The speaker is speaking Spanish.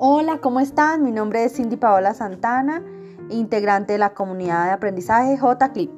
Hola, ¿cómo están? Mi nombre es Cindy Paola Santana, integrante de la comunidad de aprendizaje JClip.